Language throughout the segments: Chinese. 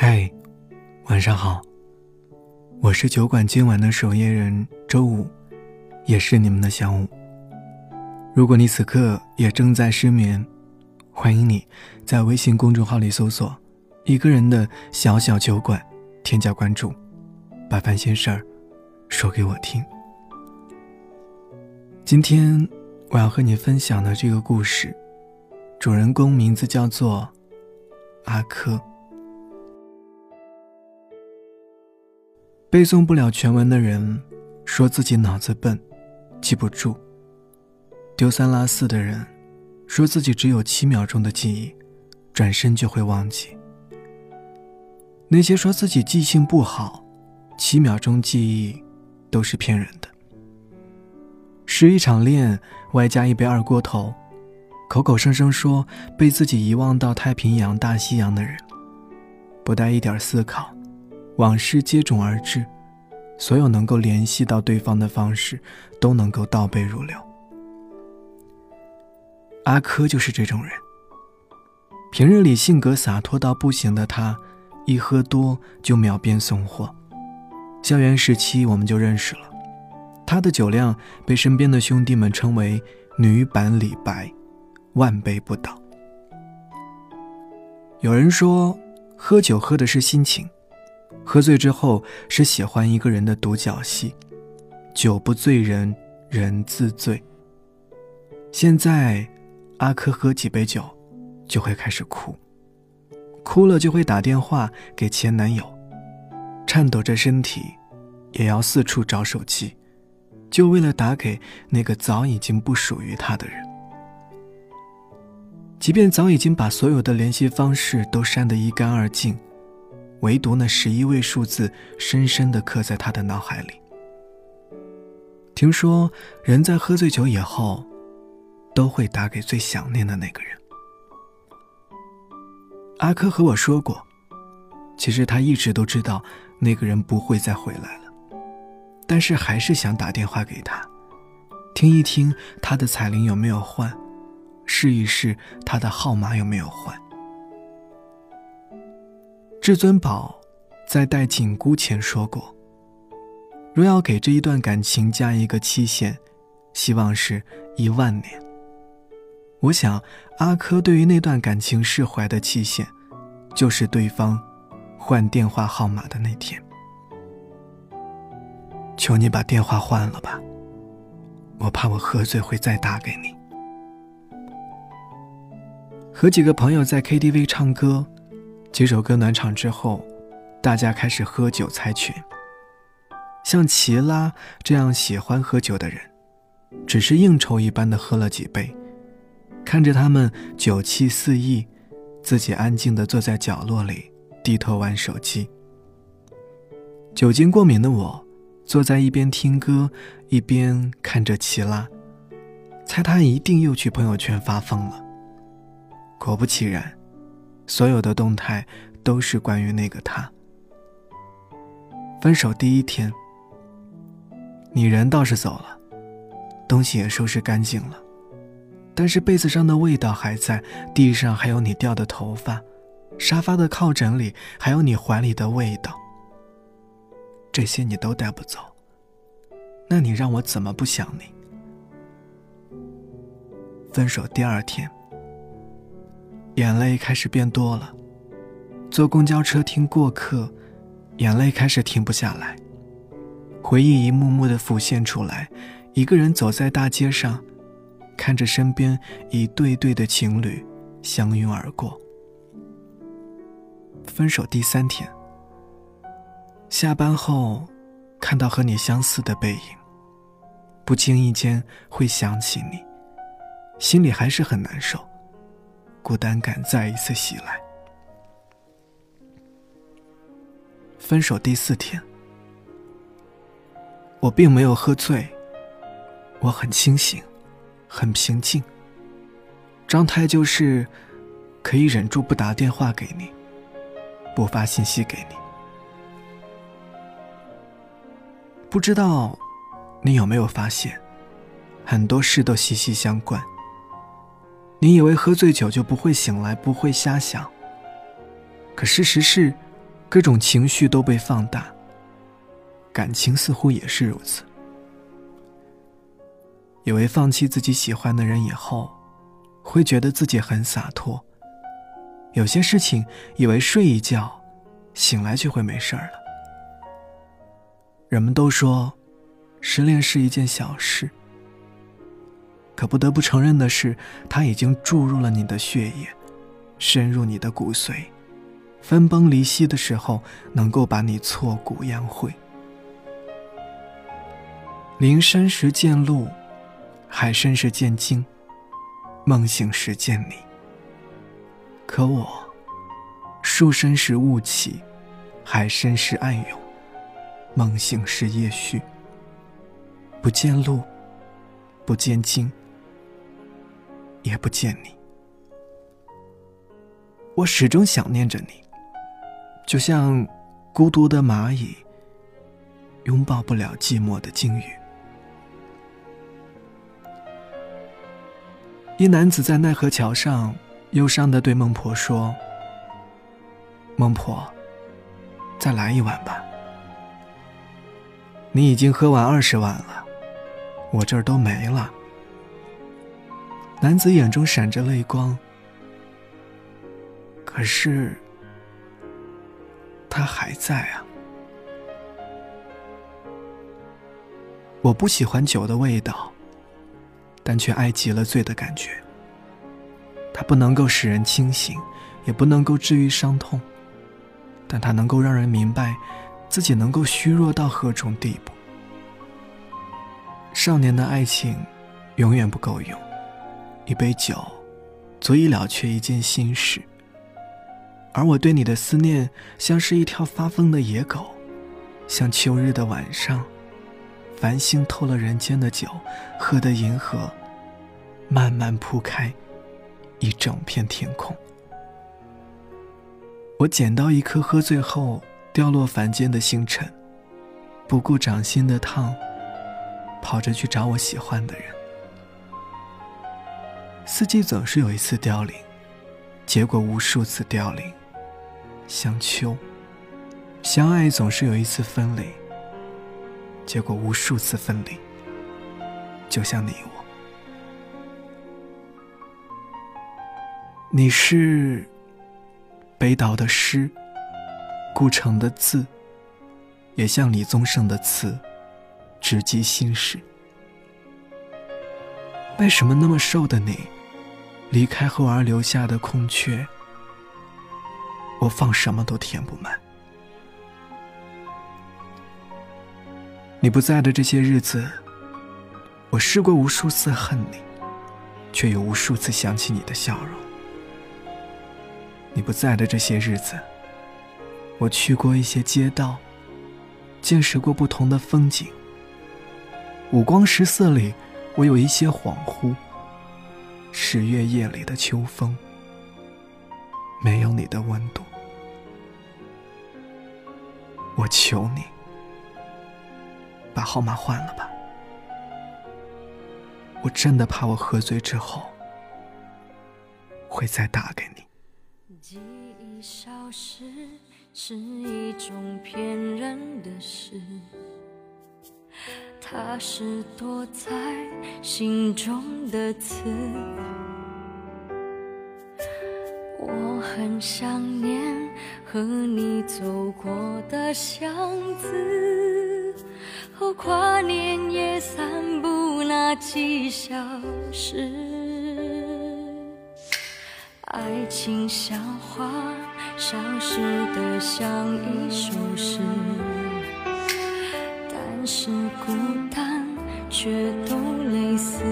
嗨，晚上好。我是酒馆今晚的守夜人周五，也是你们的小五。如果你此刻也正在失眠，欢迎你在微信公众号里搜索“一个人的小小酒馆”，添加关注，把烦心事儿说给我听。今天我要和你分享的这个故事，主人公名字叫做阿珂。背诵不了全文的人，说自己脑子笨，记不住；丢三落四的人，说自己只有七秒钟的记忆，转身就会忘记。那些说自己记性不好，七秒钟记忆，都是骗人的。失一场恋，外加一杯二锅头，口口声声说被自己遗忘到太平洋、大西洋的人，不带一点思考。往事接踵而至，所有能够联系到对方的方式，都能够倒背如流。阿珂就是这种人。平日里性格洒脱到不行的他，一喝多就秒变送货。校园时期我们就认识了，他的酒量被身边的兄弟们称为“女版李白”，万杯不倒。有人说，喝酒喝的是心情。喝醉之后是喜欢一个人的独角戏，酒不醉人人自醉。现在，阿珂喝几杯酒，就会开始哭，哭了就会打电话给前男友，颤抖着身体，也要四处找手机，就为了打给那个早已经不属于他的人。即便早已经把所有的联系方式都删得一干二净。唯独那十一位数字深深地刻在他的脑海里。听说人在喝醉酒以后，都会打给最想念的那个人。阿珂和我说过，其实他一直都知道那个人不会再回来了，但是还是想打电话给他，听一听他的彩铃有没有换，试一试他的号码有没有换。至尊宝在带紧箍前说过：“若要给这一段感情加一个期限，希望是一万年。”我想，阿珂对于那段感情释怀的期限，就是对方换电话号码的那天。求你把电话换了吧，我怕我喝醉会再打给你。和几个朋友在 KTV 唱歌。几首歌暖场之后，大家开始喝酒猜拳。像齐拉这样喜欢喝酒的人，只是应酬一般的喝了几杯，看着他们酒气四溢，自己安静的坐在角落里低头玩手机。酒精过敏的我，坐在一边听歌，一边看着齐拉，猜他一定又去朋友圈发疯了。果不其然。所有的动态都是关于那个他。分手第一天，你人倒是走了，东西也收拾干净了，但是被子上的味道还在，地上还有你掉的头发，沙发的靠枕里还有你怀里的味道。这些你都带不走，那你让我怎么不想你？分手第二天。眼泪开始变多了，坐公交车听过客，眼泪开始停不下来。回忆一幕幕的浮现出来，一个人走在大街上，看着身边一对对的情侣相拥而过。分手第三天，下班后看到和你相似的背影，不经意间会想起你，心里还是很难受。孤单感再一次袭来。分手第四天，我并没有喝醉，我很清醒，很平静。状态就是可以忍住不打电话给你，不发信息给你。不知道你有没有发现，很多事都息息相关。你以为喝醉酒就不会醒来，不会瞎想。可事实是，各种情绪都被放大。感情似乎也是如此。以为放弃自己喜欢的人以后，会觉得自己很洒脱。有些事情，以为睡一觉，醒来就会没事儿了。人们都说，失恋是一件小事。可不得不承认的是，它已经注入了你的血液，深入你的骨髓，分崩离析的时候，能够把你挫骨扬灰。林深时见鹿，海深时见鲸，梦醒时见你。可我，树深时雾起，海深时暗涌，梦醒时夜续。不见鹿，不见鲸。也不见你，我始终想念着你，就像孤独的蚂蚁拥抱不了寂寞的鲸鱼。一男子在奈何桥上忧伤的对孟婆说：“孟婆，再来一碗吧。你已经喝完二十碗了，我这儿都没了。”男子眼中闪着泪光，可是他还在啊。我不喜欢酒的味道，但却爱极了醉的感觉。它不能够使人清醒，也不能够治愈伤痛，但它能够让人明白自己能够虚弱到何种地步。少年的爱情永远不够用。一杯酒，足以了却一件心事。而我对你的思念，像是一条发疯的野狗，像秋日的晚上，繁星透了人间的酒，喝得银河慢慢铺开一整片天空。我捡到一颗喝醉后掉落凡间的星辰，不顾掌心的烫，跑着去找我喜欢的人。四季总是有一次凋零，结果无数次凋零，像秋；相爱总是有一次分离，结果无数次分离，就像你我。你是北岛的诗，顾城的字，也像李宗盛的词，直击心事。为什么那么瘦的你？离开后而留下的空缺，我放什么都填不满。你不在的这些日子，我试过无数次恨你，却又无数次想起你的笑容。你不在的这些日子，我去过一些街道，见识过不同的风景。五光十色里，我有一些恍惚。十月夜里的秋风，没有你的温度。我求你，把号码换了吧。我真的怕我喝醉之后，会再打给你。记忆消失是一种骗人的事。它是躲在心中的刺，我很想念和你走过的巷子，和跨年夜散步那几小时。爱情像花，消失的像一首诗。却都类似，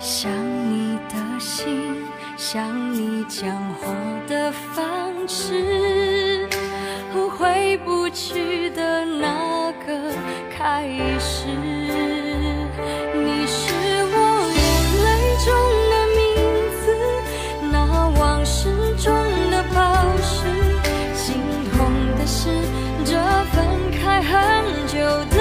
想你的心，想你讲话的方式，和回不去的那个开始。你是我眼泪中的名字，那往事中的宝石。心痛的是，这分开。就。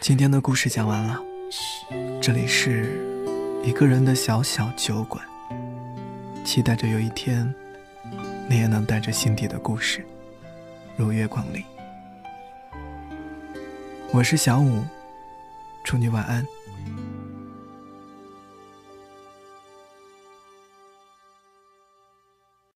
今天的故事讲完了，这里是一个人的小小酒馆，期待着有一天，你也能带着心底的故事，如约光临。我是小五，祝你晚安。